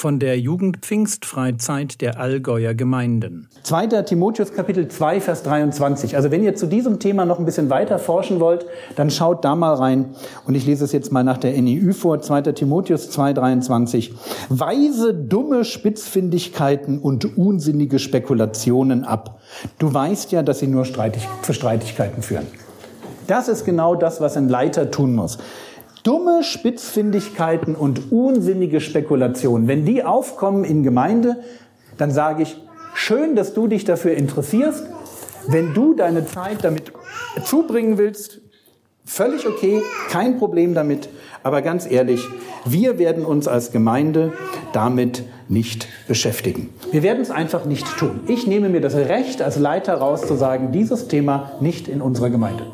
von der Jugendpfingstfreizeit der Allgäuer Gemeinden. 2. Timotheus Kapitel 2 Vers 23. Also wenn ihr zu diesem Thema noch ein bisschen weiter forschen wollt, dann schaut da mal rein und ich lese es jetzt mal nach der NIU vor 2. Timotheus 2 23. Weise dumme Spitzfindigkeiten und unsinnige Spekulationen ab. Du weißt ja, dass sie nur streitig, zu Streitigkeiten führen. Das ist genau das, was ein Leiter tun muss dumme Spitzfindigkeiten und unsinnige Spekulationen, wenn die aufkommen in Gemeinde, dann sage ich, schön, dass du dich dafür interessierst. Wenn du deine Zeit damit zubringen willst, völlig okay, kein Problem damit. Aber ganz ehrlich, wir werden uns als Gemeinde damit nicht beschäftigen. Wir werden es einfach nicht tun. Ich nehme mir das Recht als Leiter raus zu sagen, dieses Thema nicht in unserer Gemeinde.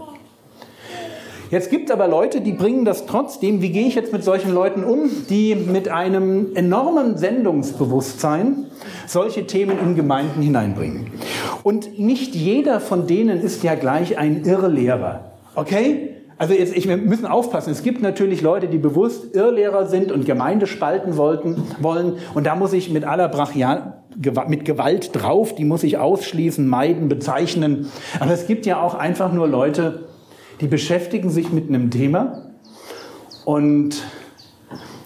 Jetzt gibt es aber Leute, die bringen das trotzdem. Wie gehe ich jetzt mit solchen Leuten um, die mit einem enormen Sendungsbewusstsein solche Themen in Gemeinden hineinbringen? Und nicht jeder von denen ist ja gleich ein Irrlehrer. Okay? Also jetzt, ich, wir müssen aufpassen. Es gibt natürlich Leute, die bewusst Irrlehrer sind und Gemeinde spalten wollten, wollen. Und da muss ich mit aller Brachial, mit Gewalt drauf, die muss ich ausschließen, meiden, bezeichnen. Aber es gibt ja auch einfach nur Leute, die beschäftigen sich mit einem Thema und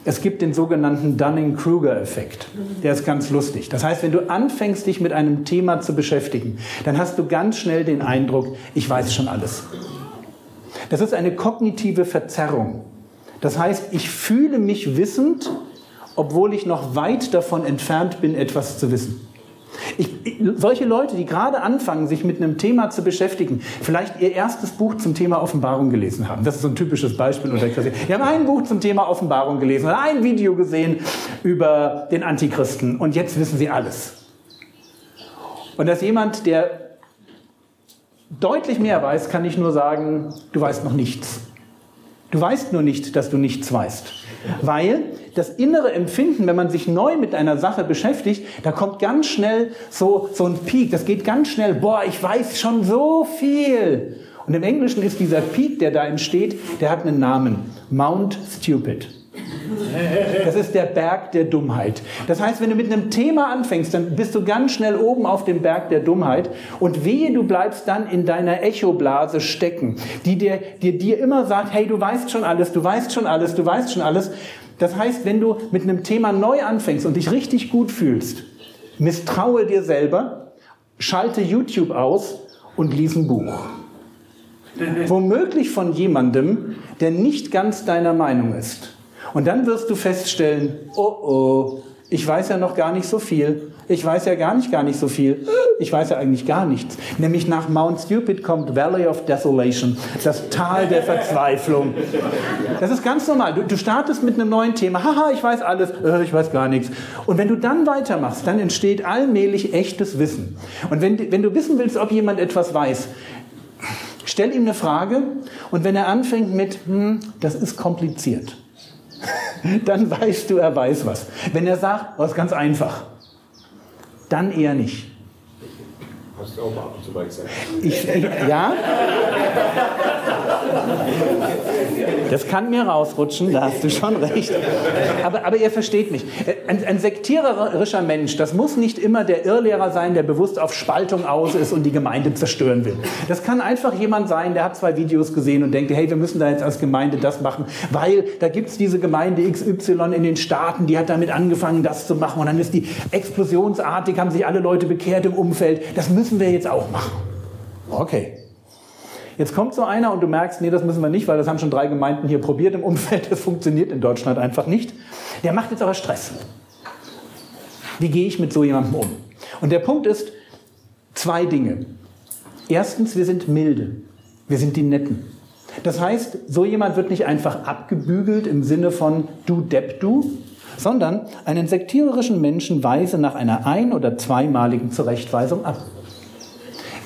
es gibt den sogenannten Dunning-Kruger-Effekt. Der ist ganz lustig. Das heißt, wenn du anfängst, dich mit einem Thema zu beschäftigen, dann hast du ganz schnell den Eindruck, ich weiß schon alles. Das ist eine kognitive Verzerrung. Das heißt, ich fühle mich wissend, obwohl ich noch weit davon entfernt bin, etwas zu wissen. Ich, solche Leute, die gerade anfangen, sich mit einem Thema zu beschäftigen, vielleicht ihr erstes Buch zum Thema Offenbarung gelesen haben. Das ist so ein typisches Beispiel. Die haben ein Buch zum Thema Offenbarung gelesen oder ein Video gesehen über den Antichristen und jetzt wissen sie alles. Und dass jemand, der deutlich mehr weiß, kann ich nur sagen, du weißt noch nichts. Du weißt nur nicht, dass du nichts weißt. Weil das innere Empfinden, wenn man sich neu mit einer Sache beschäftigt, da kommt ganz schnell so, so ein Peak. Das geht ganz schnell. Boah, ich weiß schon so viel. Und im Englischen ist dieser Peak, der da entsteht, der hat einen Namen. Mount Stupid. Das ist der Berg der Dummheit. Das heißt, wenn du mit einem Thema anfängst, dann bist du ganz schnell oben auf dem Berg der Dummheit und wehe, du bleibst dann in deiner Echoblase stecken, die dir, dir, dir immer sagt, hey, du weißt schon alles, du weißt schon alles, du weißt schon alles. Das heißt, wenn du mit einem Thema neu anfängst und dich richtig gut fühlst, misstraue dir selber, schalte YouTube aus und lies ein Buch. Womöglich von jemandem, der nicht ganz deiner Meinung ist. Und dann wirst du feststellen, oh oh, ich weiß ja noch gar nicht so viel. Ich weiß ja gar nicht, gar nicht so viel. Ich weiß ja eigentlich gar nichts. Nämlich nach Mount Stupid kommt Valley of Desolation, das Tal der Verzweiflung. Das ist ganz normal. Du, du startest mit einem neuen Thema. Haha, ich weiß alles. Äh, ich weiß gar nichts. Und wenn du dann weitermachst, dann entsteht allmählich echtes Wissen. Und wenn, wenn du wissen willst, ob jemand etwas weiß, stell ihm eine Frage. Und wenn er anfängt mit, hm, das ist kompliziert dann weißt du, er weiß was. Wenn er sagt, was oh, ganz einfach, dann eher nicht. Hast du auch mal ab und zu mal gesagt. Ich, ja? Das kann mir rausrutschen, da hast du schon recht. Aber, aber ihr versteht mich. Ein, ein sektiererischer Mensch, das muss nicht immer der Irrlehrer sein, der bewusst auf Spaltung aus ist und die Gemeinde zerstören will. Das kann einfach jemand sein, der hat zwei Videos gesehen und denkt, hey, wir müssen da jetzt als Gemeinde das machen, weil da gibt es diese Gemeinde XY in den Staaten, die hat damit angefangen, das zu machen. Und dann ist die explosionsartig, haben sich alle Leute bekehrt im Umfeld. Das müssen wir jetzt auch machen. Okay. Jetzt kommt so einer und du merkst, nee, das müssen wir nicht, weil das haben schon drei Gemeinden hier probiert im Umfeld. Das funktioniert in Deutschland einfach nicht. Der macht jetzt aber Stress. Wie gehe ich mit so jemandem um? Und der Punkt ist zwei Dinge. Erstens, wir sind milde. Wir sind die Netten. Das heißt, so jemand wird nicht einfach abgebügelt im Sinne von du Depp du, sondern einen sektiererischen Menschen weise nach einer ein- oder zweimaligen Zurechtweisung ab.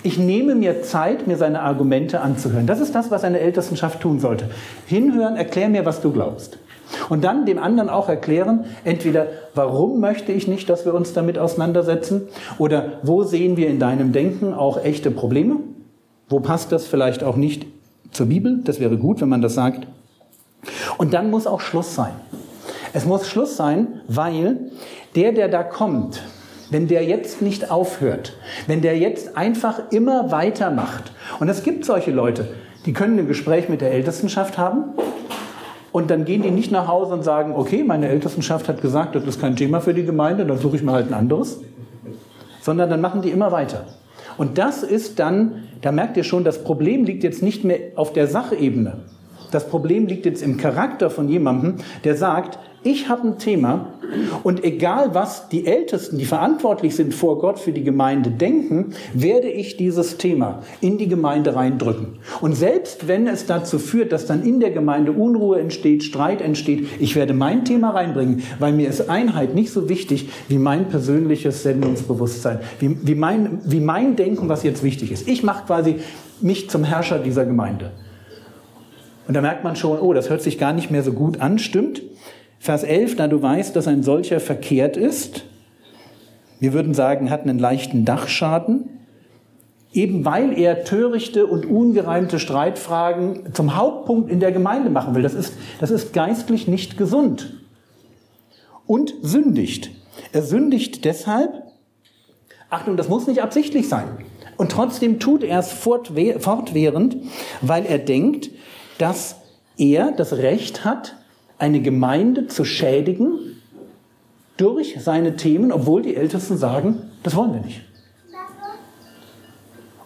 Ich nehme mir Zeit, mir seine Argumente anzuhören. Das ist das, was eine Ältestenschaft tun sollte. Hinhören, erklär mir, was du glaubst. Und dann dem anderen auch erklären, entweder warum möchte ich nicht, dass wir uns damit auseinandersetzen oder wo sehen wir in deinem Denken auch echte Probleme? Wo passt das vielleicht auch nicht zur Bibel? Das wäre gut, wenn man das sagt. Und dann muss auch Schluss sein. Es muss Schluss sein, weil der, der da kommt, wenn der jetzt nicht aufhört, wenn der jetzt einfach immer weitermacht, und es gibt solche Leute, die können ein Gespräch mit der Ältestenschaft haben und dann gehen die nicht nach Hause und sagen, okay, meine Ältestenschaft hat gesagt, das ist kein Thema für die Gemeinde, dann suche ich mir halt ein anderes, sondern dann machen die immer weiter. Und das ist dann, da merkt ihr schon, das Problem liegt jetzt nicht mehr auf der Sachebene. Das Problem liegt jetzt im Charakter von jemandem, der sagt, ich habe ein Thema und egal was die Ältesten, die verantwortlich sind vor Gott für die Gemeinde denken, werde ich dieses Thema in die Gemeinde reindrücken. Und selbst wenn es dazu führt, dass dann in der Gemeinde Unruhe entsteht, Streit entsteht, ich werde mein Thema reinbringen, weil mir ist Einheit nicht so wichtig wie mein persönliches Sendungsbewusstsein, wie, wie, mein, wie mein Denken, was jetzt wichtig ist. Ich mache quasi mich zum Herrscher dieser Gemeinde. Und da merkt man schon, oh, das hört sich gar nicht mehr so gut an, stimmt. Vers 11, da du weißt, dass ein solcher verkehrt ist, wir würden sagen, hat einen leichten Dachschaden, eben weil er törichte und ungereimte Streitfragen zum Hauptpunkt in der Gemeinde machen will. Das ist, das ist geistlich nicht gesund. Und sündigt. Er sündigt deshalb, Achtung, das muss nicht absichtlich sein. Und trotzdem tut er es fortwährend, weil er denkt, dass er das Recht hat, eine Gemeinde zu schädigen durch seine Themen, obwohl die Ältesten sagen, das wollen wir nicht.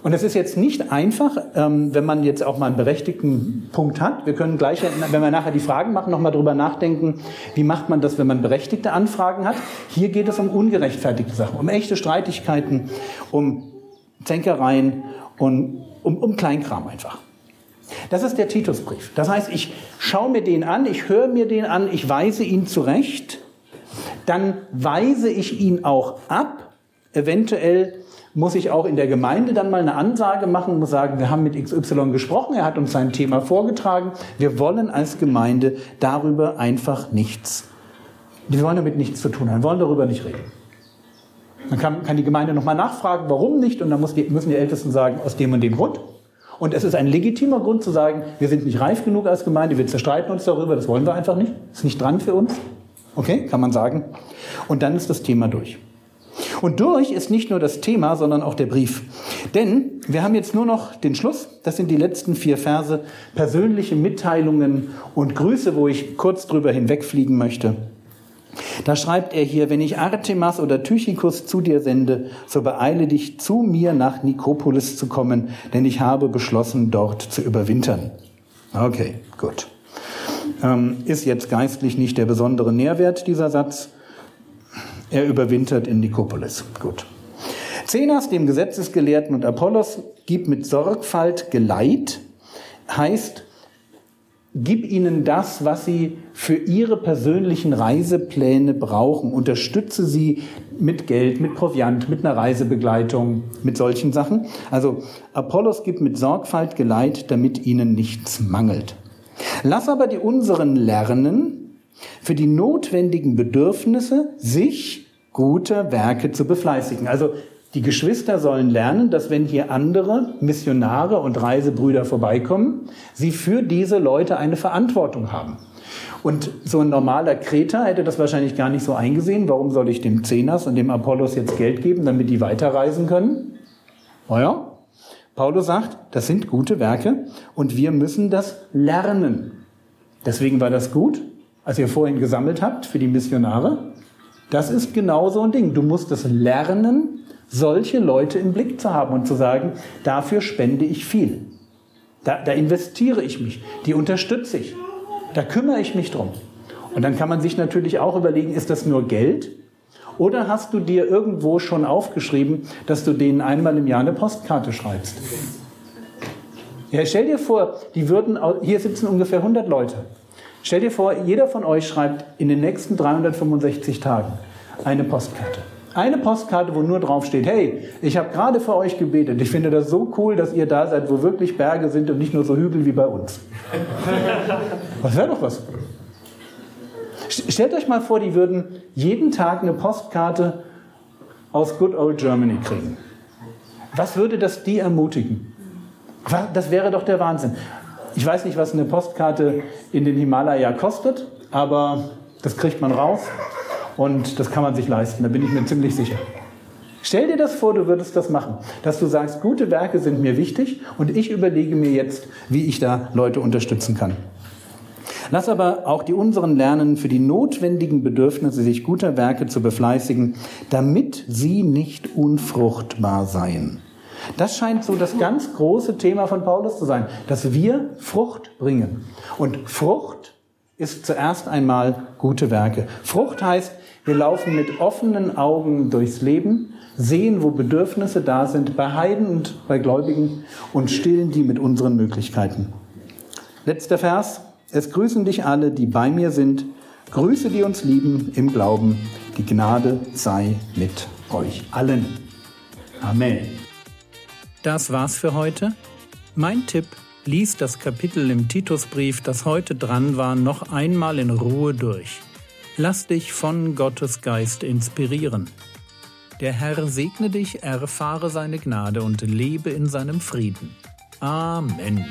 Und es ist jetzt nicht einfach, ähm, wenn man jetzt auch mal einen berechtigten Punkt hat. Wir können gleich, wenn wir nachher die Fragen machen, nochmal drüber nachdenken, wie macht man das, wenn man berechtigte Anfragen hat. Hier geht es um ungerechtfertigte Sachen, um echte Streitigkeiten, um Zänkereien und um, um Kleinkram einfach. Das ist der Titusbrief. Das heißt, ich schaue mir den an, ich höre mir den an, ich weise ihn zurecht, dann weise ich ihn auch ab. Eventuell muss ich auch in der Gemeinde dann mal eine Ansage machen, muss sagen, wir haben mit XY gesprochen, er hat uns sein Thema vorgetragen. Wir wollen als Gemeinde darüber einfach nichts. Wir wollen damit nichts zu tun haben, wir wollen darüber nicht reden. Dann kann, kann die Gemeinde nochmal nachfragen, warum nicht, und dann die, müssen die Ältesten sagen, aus dem und dem Grund. Und es ist ein legitimer Grund zu sagen, wir sind nicht reif genug als Gemeinde, wir zerstreiten uns darüber, das wollen wir einfach nicht. Ist nicht dran für uns. Okay, kann man sagen. Und dann ist das Thema durch. Und durch ist nicht nur das Thema, sondern auch der Brief. Denn wir haben jetzt nur noch den Schluss. Das sind die letzten vier Verse. Persönliche Mitteilungen und Grüße, wo ich kurz drüber hinwegfliegen möchte. Da schreibt er hier, wenn ich Artemas oder Tychikus zu dir sende, so beeile dich zu mir nach Nikopolis zu kommen, denn ich habe beschlossen, dort zu überwintern. Okay, gut. Ähm, ist jetzt geistlich nicht der besondere Nährwert, dieser Satz. Er überwintert in Nikopolis. Gut. Zenas, dem Gesetzesgelehrten und Apollos, gibt mit Sorgfalt Geleit, heißt, Gib ihnen das, was sie für ihre persönlichen Reisepläne brauchen. Unterstütze sie mit Geld, mit Proviant, mit einer Reisebegleitung, mit solchen Sachen. Also Apollos gibt mit Sorgfalt Geleit, damit ihnen nichts mangelt. Lass aber die unseren lernen, für die notwendigen Bedürfnisse sich guter Werke zu befleißigen. Also die Geschwister sollen lernen, dass wenn hier andere Missionare und Reisebrüder vorbeikommen, sie für diese Leute eine Verantwortung haben. Und so ein normaler Kreter hätte das wahrscheinlich gar nicht so eingesehen. Warum soll ich dem Zenas und dem Apollos jetzt Geld geben, damit die weiterreisen können? Naja, Paulus sagt, das sind gute Werke und wir müssen das lernen. Deswegen war das gut, als ihr vorhin gesammelt habt für die Missionare. Das ist genau so ein Ding. Du musst es lernen, solche Leute im Blick zu haben und zu sagen, dafür spende ich viel. Da, da investiere ich mich, die unterstütze ich, da kümmere ich mich drum. Und dann kann man sich natürlich auch überlegen, ist das nur Geld? Oder hast du dir irgendwo schon aufgeschrieben, dass du denen einmal im Jahr eine Postkarte schreibst? Ja, stell dir vor, die würden, hier sitzen ungefähr 100 Leute. Stell dir vor, jeder von euch schreibt in den nächsten 365 Tagen eine Postkarte. Eine Postkarte, wo nur drauf steht, hey, ich habe gerade für euch gebetet. Ich finde das so cool, dass ihr da seid, wo wirklich Berge sind und nicht nur so Hügel wie bei uns. Was wäre doch was? Stellt euch mal vor, die würden jeden Tag eine Postkarte aus Good Old Germany kriegen. Was würde das die ermutigen? Das wäre doch der Wahnsinn. Ich weiß nicht, was eine Postkarte in den Himalaya kostet, aber das kriegt man raus und das kann man sich leisten, da bin ich mir ziemlich sicher. Stell dir das vor, du würdest das machen, dass du sagst, gute Werke sind mir wichtig und ich überlege mir jetzt, wie ich da Leute unterstützen kann. Lass aber auch die unseren lernen, für die notwendigen Bedürfnisse sich guter Werke zu befleißigen, damit sie nicht unfruchtbar seien. Das scheint so das ganz große Thema von Paulus zu sein, dass wir Frucht bringen. Und Frucht ist zuerst einmal gute Werke. Frucht heißt, wir laufen mit offenen Augen durchs Leben, sehen, wo Bedürfnisse da sind, bei Heiden und bei Gläubigen und stillen die mit unseren Möglichkeiten. Letzter Vers. Es grüßen dich alle, die bei mir sind. Grüße, die uns lieben im Glauben. Die Gnade sei mit euch allen. Amen. Das war's für heute. Mein Tipp, lies das Kapitel im Titusbrief, das heute dran war, noch einmal in Ruhe durch. Lass dich von Gottes Geist inspirieren. Der Herr segne dich, erfahre seine Gnade und lebe in seinem Frieden. Amen.